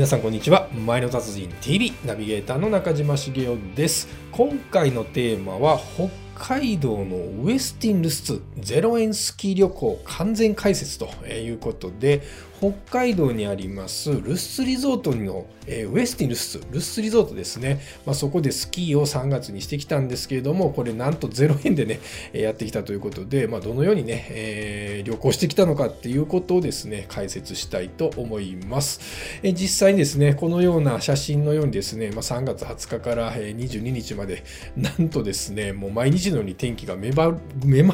皆さんこんにちは。前の達人 TV ナビゲーターの中島茂雄です。今回のテーマは北海道のウェスティンルスツ0円スキー旅行完全解説ということで北海道にありますルスリゾートの、えー、ウエスティンルスツルスリゾートですね、まあ、そこでスキーを3月にしてきたんですけれどもこれなんと0円でねやってきたということで、まあ、どのようにね、えー、旅行してきたのかっていうことをですね解説したいと思います、え、実際にですねこのような写真のようにですね、まあ、3月20日から22日までなんとですねもう毎日のように天気が目ま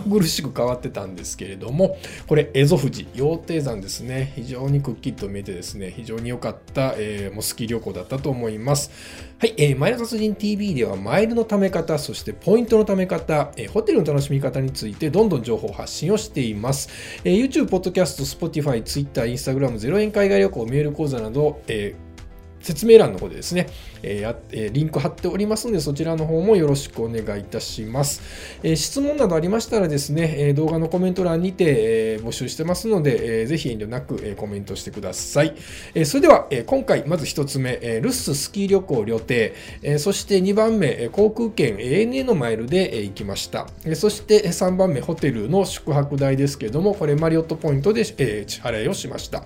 ぐるしく変わってたんですけれどもこれ蝦夷富士羊蹄山ですね。非常常にくっきりと見えてですね、非常に良かった、えー、モスキー旅行だったと思います。はい、えー、マイル達人 TV ではマイルの貯め方、そしてポイントの貯め方、えー、ホテルの楽しみ方についてどんどん情報発信をしています。えー、YouTube、Podcast、Spotify、Twitter、Instagram、0円海外旅行、メール講座など、えー説明欄の方でですね、えーえー、リンク貼っておりますので、そちらの方もよろしくお願いいたします。えー、質問などありましたらですね、え動画のコメント欄にて、え募集してますので、えぜひ遠慮なく、えコメントしてください。えそれでは、え今回、まず1つ目、えルッススキー旅行旅程、えそして2番目、航空券 ANA のマイルで、え行きました。えそして3番目、ホテルの宿泊代ですけども、これマリオットポイントで、え支払いをしました。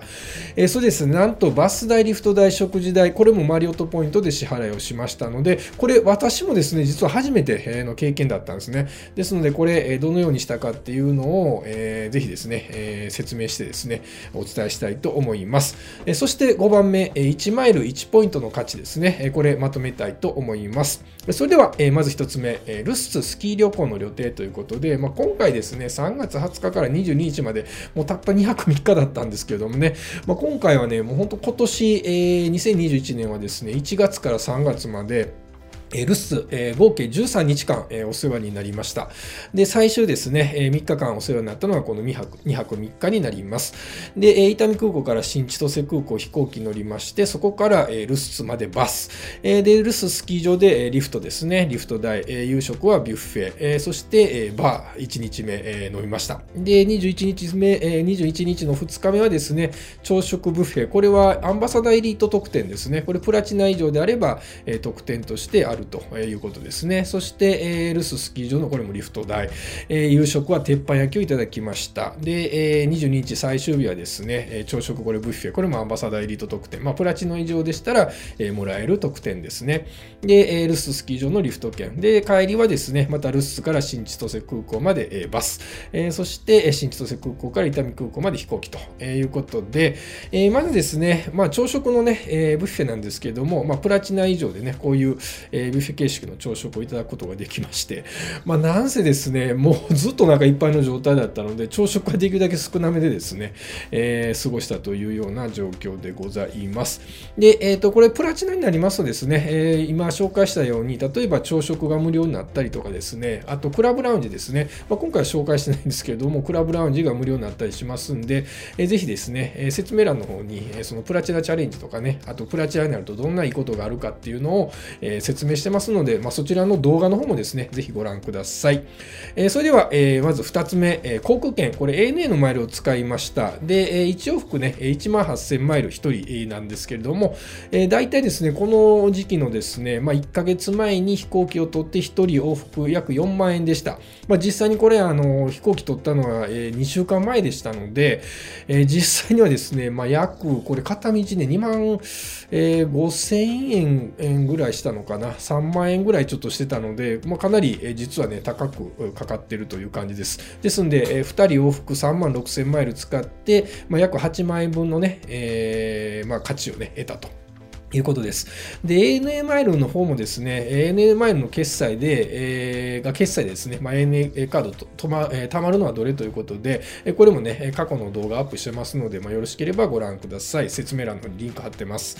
えそうですね、なんとバス代、リフト代、食事代、これもマリオットポイントで支払いをしましたので、これ私もですね、実は初めての経験だったんですね。ですので、これどのようにしたかっていうのを、えー、ぜひですね、えー、説明してですね、お伝えしたいと思います。えそして5番目、1マイル1ポイントの価値ですね、これまとめたいと思います。それでは、えまず1つ目、ルッススキー旅行の予定ということで、まあ、今回ですね、3月20日から22日まで、もうたった2泊3日だったんですけれどもね、まあ、今回はね、もう本当今年、えー、2021 1年はですね、1月から3月まで、えルス、えー、合計13日間、えー、お世話になりました。で、最終ですね、えー、3日間お世話になったのはこの2泊 ,2 泊3日になります。で、え、伊丹空港から新千歳空港飛行機乗りまして、そこから、えー、ルスまでバス。え、で、ルススキー場で、え、リフトですね、リフト代、え、夕食はビュッフェ、え、そして、え、バー1日目、え、飲みました。で、21日目、えー、21日の2日目はですね、朝食ブッフェ、これはアンバサダーエリート特典ですね。これプラチナ以上であれば、え、特典としてあるるということですね。そして、えー、ルススキー場のこれもリフト台、えー、夕食は鉄板焼きをいただきました。で、えー、22日最終日はですね、朝食これブッフェ、これもアンバサダーエリート特典、まあ、プラチノ以上でしたら、えー、もらえる特典ですね。で、えー、ルススキー場のリフト券。で、帰りはですね、またルスから新千歳空港まで、えー、バス、えー、そして新千歳空港から伊丹空港まで飛行機ということで、えー、まずですね、まあ、朝食のね、えー、ブッフェなんですけども、まあ、プラチナ以上でね、こういう、えー、ビュッフェ形式の朝食をいただくことができまして、まあ、なんせですね、もうずっとなんかいっぱいの状態だったので、朝食はできるだけ少なめでですね、えー、過ごしたというような状況でございます。で、えっ、ー、と、これプラチナになりますとですね、えー、今紹介したように、例えば朝食が無料になったりとかですね、あとクラブラウンジですね、まあ、今回は紹介してないんですけれども、クラブラウンジが無料になったりしますんで、えー、ぜひですね、え説明欄の方に、えそのプラチナチャレンジとかね、あとプラチナになるとどんないいことがあるかっていうのを、え説明してますので、まあ、そちらの動画の方もですね、ぜひご覧ください。えー、それでは、えー、まず2つ目、えー、航空券。これ ANA のマイルを使いました。で、えー、1往復ね、1万8000マイル1人なんですけれども、えー、大体ですね、この時期のですね、まあ、1ヶ月前に飛行機を取って1人往復約4万円でした。まあ、実際にこれ、あの、飛行機取ったのは、えー、2週間前でしたので、えー、実際にはですね、まあ、約、これ片道ね、2万、えー、5000円ぐらいしたのかな。3万円ぐらいちょっとしてたので、まあ、かなり実はね、高くかかってるという感じです。ですんで、2人往復3万6000マイル使って、まあ、約8万円分のね、えー、まあ、価値をね、得たと。いうことです。で、ANA マイルの方もですね、ANA マイルの決済で、えー、が決済ですね、まあ、ANA カードととま、えー、貯まるのはどれということで、えこれもね、過去の動画アップしてますので、まあ、よろしければご覧ください。説明欄の方にリンク貼ってます。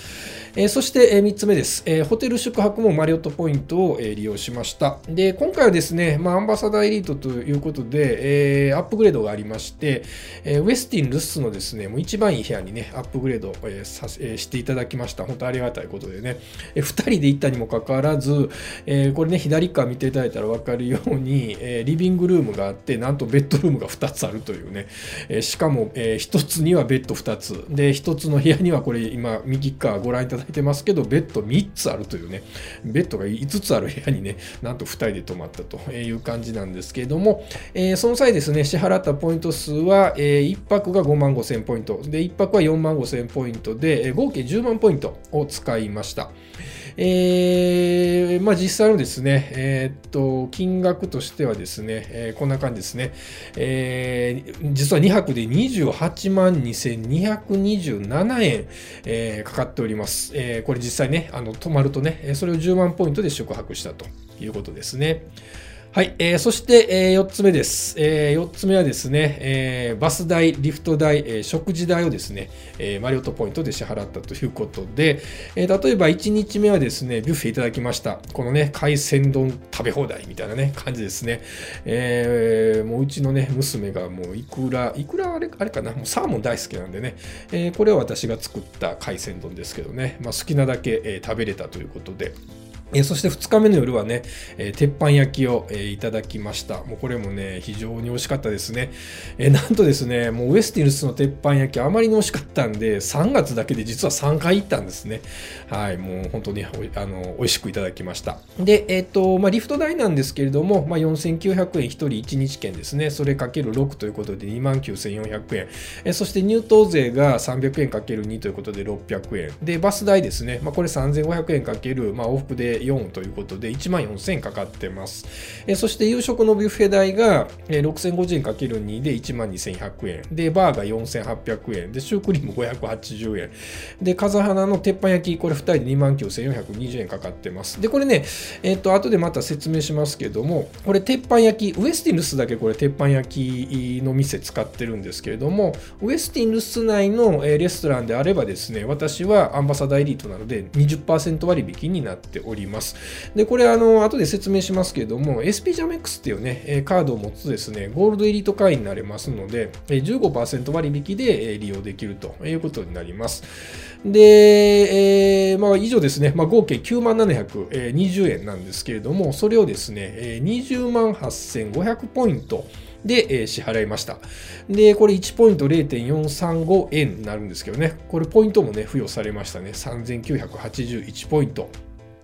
えー、そして、えー、3つ目です、えー。ホテル宿泊もマリオットポイントを、えー、利用しました。で、今回はですね、まあ、アンバサダーエリートということで、えー、アップグレードがありまして、えー、ウェスティン・ルッスのですね、もう一番いい部屋にね、アップグレード、えーさえー、していただきました。本当ありがたいことでね、え2人で行ったにもかかわらず、えー、これね、左側見ていただいたら分かるように、えー、リビングルームがあって、なんとベッドルームが2つあるというね、えー、しかも、え1つにはベッド2つ、で、1つの部屋にはこれ今、右側ご覧いただいてますけど、ベッド3つあるというね、ベッドが5つある部屋にね、なんと2人で泊まったという感じなんですけれども、えその際ですね、支払ったポイント数は、え1泊が5万5千ポイント、で、1泊は4万5千ポイントで、合計10万ポイントを使いました。えー、まあ、実際のですね、えー、っと、金額としてはですね、えー、こんな感じですね、えー、実は2泊で28万2227円、えー、かかっております。えー、これ実際ね、あの、泊まるとね、それを10万ポイントで宿泊したということですね。はい、えー、そして、えー、4つ目です。えー、4つ目はですね、えー、バス代、リフト代、えー、食事代をですね、えー、マリオットポイントで支払ったということで、えー、例えば1日目はですね、ビュッフェいただきました。このね、海鮮丼食べ放題みたいなね、感じですね。えー、もううちのね、娘がもういくら、いくらあれあれかな、もうサーモン大好きなんでね、えー、これは私が作った海鮮丼ですけどね、まあ、好きなだけ、えー、食べれたということで、えそして2日目の夜はね、えー、鉄板焼きを、えー、いただきました。もうこれもね、非常に美味しかったですね。えー、なんとですね、もうウエスティルスの鉄板焼きあまりに美味しかったんで、3月だけで実は3回行ったんですね。はい、もう本当にあの美味しくいただきました。で、えっ、と、まあ、リフト代なんですけれども、まあ、4900円1人1日券ですね。それかける6ということで29,400円。えそして入湯税が300円かける2ということで600円。で、バス代ですね。まあ、これ3500円かける、まあ、往復で4ということで1万4000円かかってます。えそして夕食のビュッフェ代が6050円かける2で1万2100円。で、バーが4800円。で、シュークリーム580円。で、風花の鉄板焼き、これ2人で2万9420円かかってます。で、これね、えっ、と、後でまた説明しますけども、これ鉄板焼き、ウエスティンルスだけこれ鉄板焼きの店使ってるんですけれども、ウエスティンルス内のレストランであればですね、私はアンバサダーエリートなので20%割引になっております。ますで、これ、あの、後で説明しますけれども、SP ジャメックスっていうね、カードを持つとですね、ゴールドエリート会員になれますので、15%割引で利用できるということになります。で、えー、まあ、以上ですね、まあ、合計9万720円なんですけれども、それをですね、20万8500ポイント、で、え支払いました。で、これ1ポイント0.435円になるんですけどね、これポイントもね、付与されましたね。3981ポイント。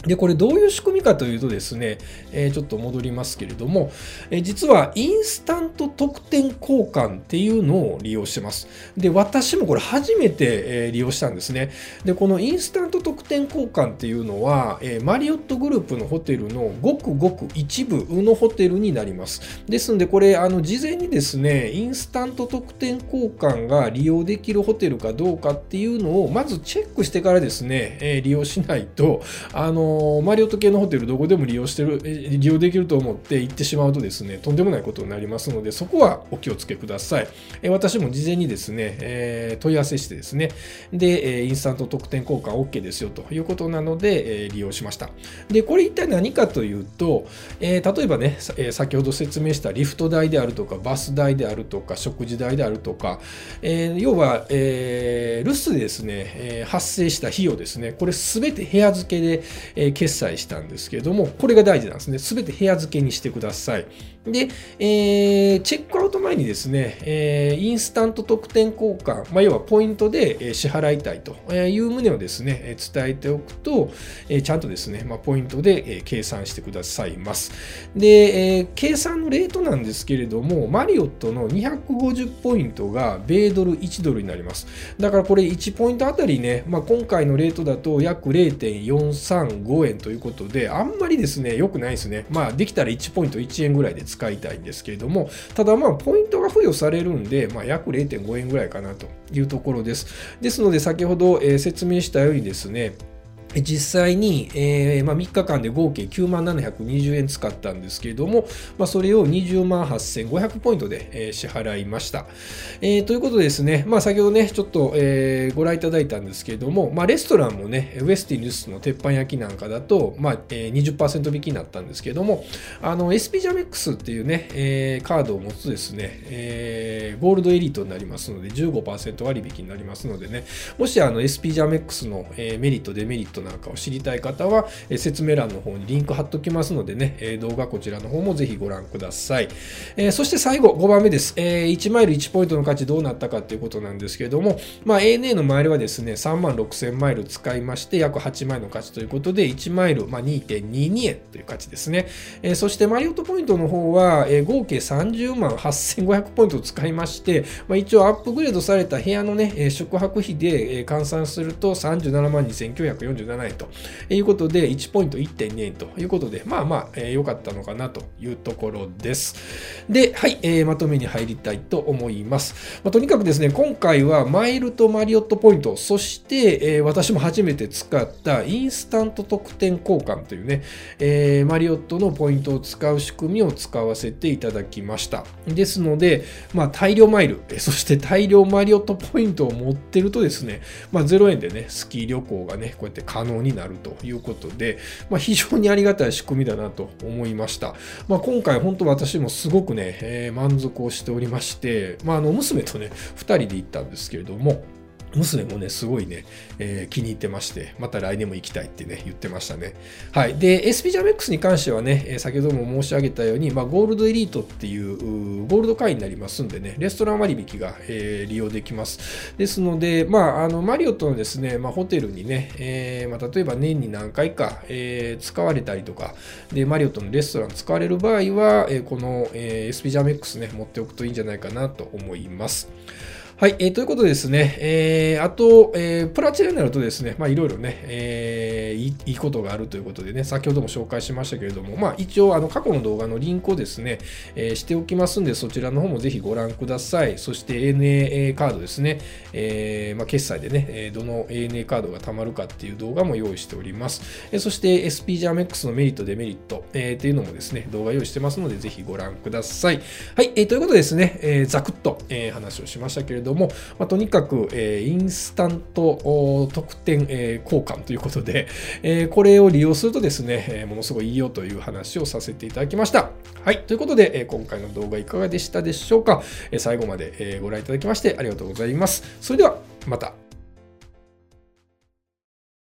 で、これどういう仕組みかというとですね、えー、ちょっと戻りますけれども、えー、実はインスタント特典交換っていうのを利用してます。で、私もこれ初めて、えー、利用したんですね。で、このインスタント特典交換っていうのは、えマリオットグループのホテルのごくごく一部のホテルになります。ですので、これ、あの、事前にですね、インスタント特典交換が利用できるホテルかどうかっていうのを、まずチェックしてからですね、え利用しないと、あのマリオット系のホテルどこでも利用してる、利用できると思って行ってしまうとですね、とんでもないことになりますので、そこはお気をつけください。え私も事前にですね、え問い合わせしてですね、で、インスタント特典交換 OK ですよということなので、え利用しました。で、これ一体何かというと、え例えばね、え先ほど説明したリフト代であるとか、バス代であるとか、食事代であるとか、え要は、え留守でですね、え発生した費用ですね、これすべて部屋付けで、え決済したんですけれども、これが大事なんですね。すべて部屋付けにしてください。で、えー、チェックアウト前にですね、えー、インスタント特典交換、まあ、要はポイントで支払いたいという旨をですね、伝えておくとえ、ちゃんとですね、まあ、ポイントで計算してくださいます。で、えー、計算のレートなんですけれども、マリオットの250ポイントが米ドル1ドルになります。だからこれ1ポイントあたりね、まあ、今回のレートだと約0.435円ということで、あんまりですね、良くないですね。まあ、できたら1ポイント1円ぐらいで使使いたいんですけれども、ただまあ、ポイントが付与されるんで、まあ、約0.5円ぐらいかなというところです。ですので、先ほど、え説明したようにですね、実際に、えーまあ、3日間で合計9万720円使ったんですけれども、まあ、それを20万8500ポイントで、えー、支払いました、えー。ということでですね、まあ、先ほどね、ちょっと、え、ご覧いただいたんですけれども、ま、レストランもね、ウェスティン・ルスの鉄板焼きなんかだと、まあえー、20%引きになったんですけれども、あの SP ジャメックスっていうね、え、カードを持つですね、え、ゴールドエリートになりますので、15%割引になりますのでね、もしあの SP ジャメックスの、え、メリット、デメリットなんかを知りたい方は、え説明欄の方にリンク貼っときますのでね、え動画こちらの方もぜひご覧ください。えそして最後、5番目です。え1マイル1ポイントの価値どうなったかということなんですけれども、まあ、ANA のマイルはですね、3万6000マイル使いまして、約8万円の価値ということで、1マイル、まあ、2.22円という価値ですね。えそしてマリオットポイントの方は、え合計30万8500ポイントを使いまして、まあ、一応アップグレードされた部屋のね、宿泊費で換算すると37万2947円ということで、1ポイント1.2円ということで、まあまあ、えー、良かったのかなというところです。で、はい、えー、まとめに入りたいと思います。まあ、とにかくですね、今回はマイルとマリオットポイント、そして、えー、私も初めて使ったインスタント特典交換というね、えー、マリオットのポイントを使う仕組みを使わせていただきました。ですので、まあ、大量マイル、そして大量マリオットポイントを持ってるとですね、まあ、0円でね、スキー旅行がね、こうやって可能になるということで、まあ、非常にありがたい仕組みだなと思いました。まあ、今回本当私もすごくね、えー、満足をしておりまして、まあ、あの娘とね、2人で行ったんですけれども、娘もね、すごいね、えー、気に入ってまして、また来年も行きたいってね、言ってましたね。はい。で、SP ジャメックスに関してはね、え先ほども申し上げたように、まあ、ゴールドエリートっていうゴールド会員になりますんでね、レストラン割引が、えー、利用できます。ですので、まあ、あの、マリオットのですね、まあ、ホテルにね、えー、まあ、例えば年に何回か、え、使われたりとか、で、マリオットのレストラン使われる場合は、え、この、え、SP ジャメックスね、持っておくといいんじゃないかなと思います。はい、えー、ということでですね、えー、あと、えー、プラチナになるとですね、まあいろいろね、えーいい、いことがあるということでね、先ほども紹介しましたけれども、まあ一応、あの、過去の動画のリンクをですね、えー、しておきますんで、そちらの方もぜひご覧ください。そして ANA カードですね、えー、まあ決済でね、どの ANA カードが貯まるかっていう動画も用意しております。えー、そして SP ジャメックスのメリット、デメリット、えー、っていうのもですね、動画用意してますので、ぜひご覧ください。はい、えー、ということでですね、えー、ざくっと、えー、話をしましたけれども、ども、まあ、とにかく、えー、インスタント特典、えー、交換ということで、えー、これを利用するとですね、えー、ものすごいいいよという話をさせていただきました。はい。ということで、えー、今回の動画いかがでしたでしょうか、えー、最後まで、えー、ご覧いただきましてありがとうございます。それでは、また。